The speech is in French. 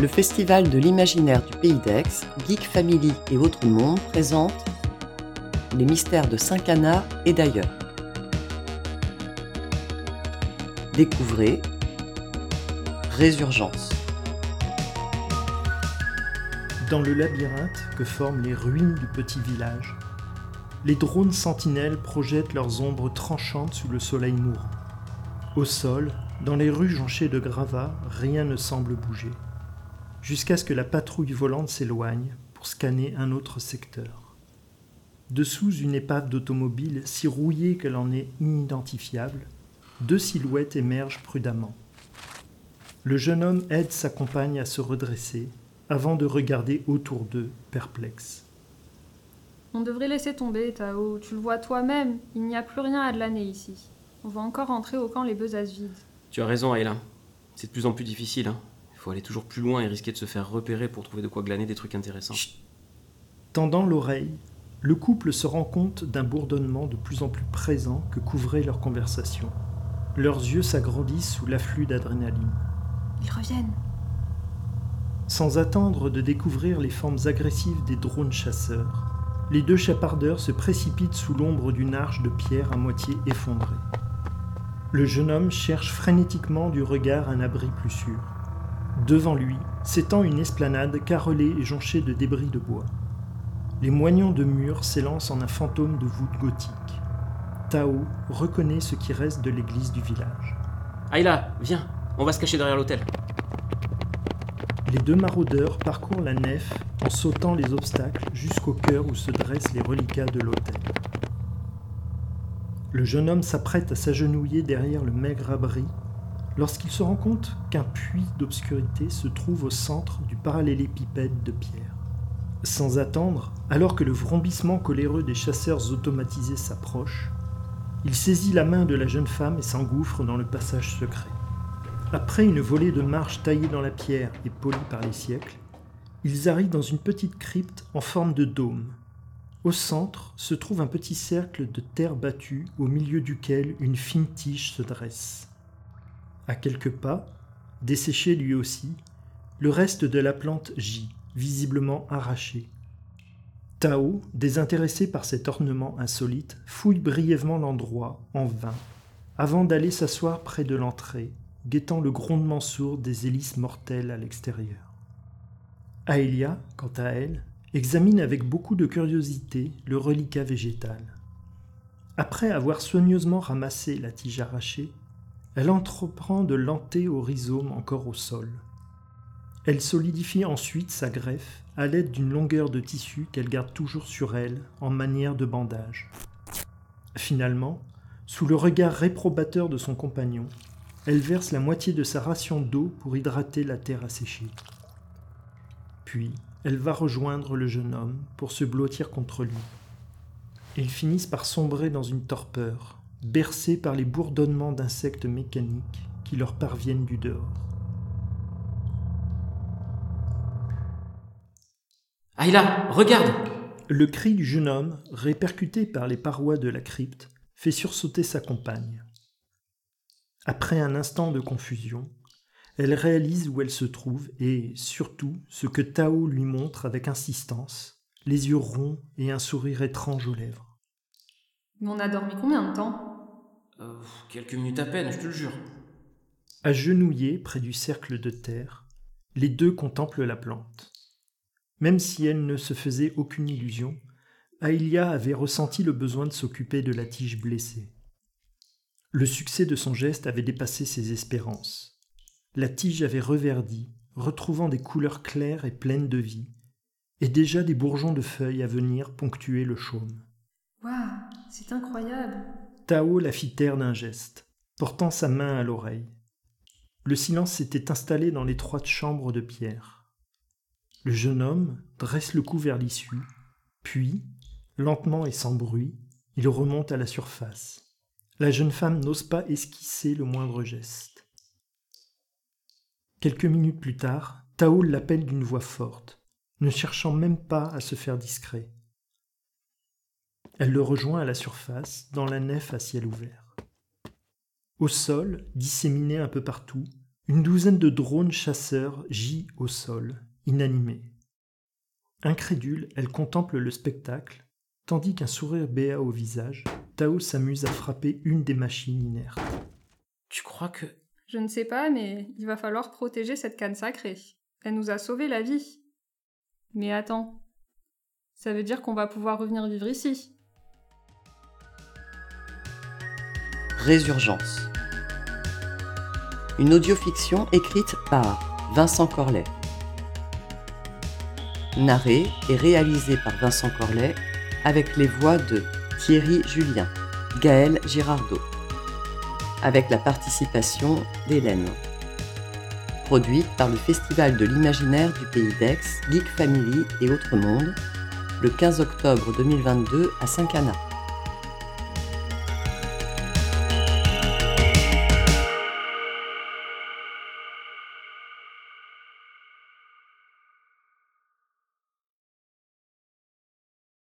le Festival de l'imaginaire du Pays d'Aix, Geek Family et Autres Mondes présente Les mystères de Saint-Cana et d'ailleurs. Découvrez Résurgence. Dans le labyrinthe que forment les ruines du petit village, les drones sentinelles projettent leurs ombres tranchantes sous le soleil mourant. Au sol, dans les rues jonchées de gravats, rien ne semble bouger, jusqu'à ce que la patrouille volante s'éloigne pour scanner un autre secteur. Dessous une épave d'automobile si rouillée qu'elle en est inidentifiable, deux silhouettes émergent prudemment. Le jeune homme aide sa compagne à se redresser avant de regarder autour d'eux, perplexe. On devrait laisser tomber, Tao. Tu le vois toi-même, il n'y a plus rien à glaner ici. On va encore rentrer au camp les besaces vides. Tu as raison, Ayla. C'est de plus en plus difficile. Hein. Il faut aller toujours plus loin et risquer de se faire repérer pour trouver de quoi glaner des trucs intéressants. Tendant l'oreille, le couple se rend compte d'un bourdonnement de plus en plus présent que couvrait leur conversation. Leurs yeux s'agrandissent sous l'afflux d'adrénaline. Ils reviennent. Sans attendre de découvrir les formes agressives des drones chasseurs, les deux chapardeurs se précipitent sous l'ombre d'une arche de pierre à moitié effondrée. Le jeune homme cherche frénétiquement du regard un abri plus sûr. Devant lui s'étend une esplanade carrelée et jonchée de débris de bois. Les moignons de murs s'élancent en un fantôme de voûte gothique. Tao reconnaît ce qui reste de l'église du village. Ayla, viens, on va se cacher derrière l'hôtel. Les deux maraudeurs parcourent la nef en sautant les obstacles jusqu'au cœur où se dressent les reliquats de l'autel. Le jeune homme s'apprête à s'agenouiller derrière le maigre abri lorsqu'il se rend compte qu'un puits d'obscurité se trouve au centre du parallélépipède de pierre. Sans attendre, alors que le vrombissement coléreux des chasseurs automatisés s'approche, il saisit la main de la jeune femme et s'engouffre dans le passage secret. Après une volée de marches taillées dans la pierre et polies par les siècles, ils arrivent dans une petite crypte en forme de dôme. Au centre se trouve un petit cercle de terre battue au milieu duquel une fine tige se dresse. À quelques pas, desséché lui aussi, le reste de la plante gît, visiblement arraché. Tao, désintéressé par cet ornement insolite, fouille brièvement l'endroit, en vain, avant d'aller s'asseoir près de l'entrée, guettant le grondement sourd des hélices mortelles à l'extérieur. Aelia, quant à elle, examine avec beaucoup de curiosité le reliquat végétal. Après avoir soigneusement ramassé la tige arrachée, elle entreprend de l'enter au rhizome encore au sol. Elle solidifie ensuite sa greffe à l'aide d'une longueur de tissu qu'elle garde toujours sur elle en manière de bandage. Finalement, sous le regard réprobateur de son compagnon, elle verse la moitié de sa ration d'eau pour hydrater la terre asséchée. Puis, elle va rejoindre le jeune homme pour se blottir contre lui. Ils finissent par sombrer dans une torpeur, bercés par les bourdonnements d'insectes mécaniques qui leur parviennent du dehors. Ayla, regarde Le cri du jeune homme, répercuté par les parois de la crypte, fait sursauter sa compagne. Après un instant de confusion, elle réalise où elle se trouve et, surtout, ce que Tao lui montre avec insistance, les yeux ronds et un sourire étrange aux lèvres. Mais on a dormi combien de temps? Euh, Quelques minutes à peine, je te le jure. Agenouillés près du cercle de terre, les deux contemplent la plante. Même si elle ne se faisait aucune illusion, Aïlia avait ressenti le besoin de s'occuper de la tige blessée. Le succès de son geste avait dépassé ses espérances. La tige avait reverdi, retrouvant des couleurs claires et pleines de vie, et déjà des bourgeons de feuilles à venir ponctuer le chaume. Waouh, c'est incroyable Tao la fit taire d'un geste, portant sa main à l'oreille. Le silence s'était installé dans l'étroite chambre de pierre. Le jeune homme dresse le cou vers l'issue, puis, lentement et sans bruit, il remonte à la surface. La jeune femme n'ose pas esquisser le moindre geste. Quelques minutes plus tard, Tao l'appelle d'une voix forte, ne cherchant même pas à se faire discret. Elle le rejoint à la surface, dans la nef à ciel ouvert. Au sol, disséminés un peu partout, Une douzaine de drones chasseurs gît au sol, inanimés. Incrédule, elle contemple le spectacle, tandis qu'un sourire béat au visage, Tao s'amuse à frapper une des machines inertes. Tu crois que. Je ne sais pas, mais il va falloir protéger cette canne sacrée. Elle nous a sauvé la vie. Mais attends. Ça veut dire qu'on va pouvoir revenir vivre ici. Résurgence. Une audiofiction écrite par Vincent Corlet. Narrée et réalisée par Vincent Corlet avec les voix de Thierry Julien, Gaël Girardot, avec la participation d'Hélène. Produite par le Festival de l'imaginaire du Pays d'Aix, Geek Family et Autres Mondes, le 15 octobre 2022 à Saint-Cana.